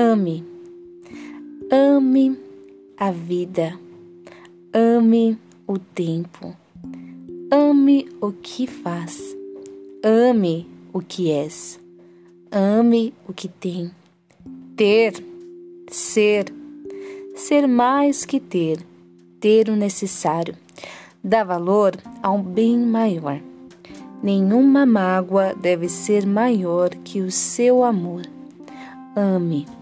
Ame, ame a vida, ame o tempo, ame o que faz, ame o que és, ame o que tem. Ter, ser, ser mais que ter, ter o necessário, dá valor a um bem maior. Nenhuma mágoa deve ser maior que o seu amor. Ame.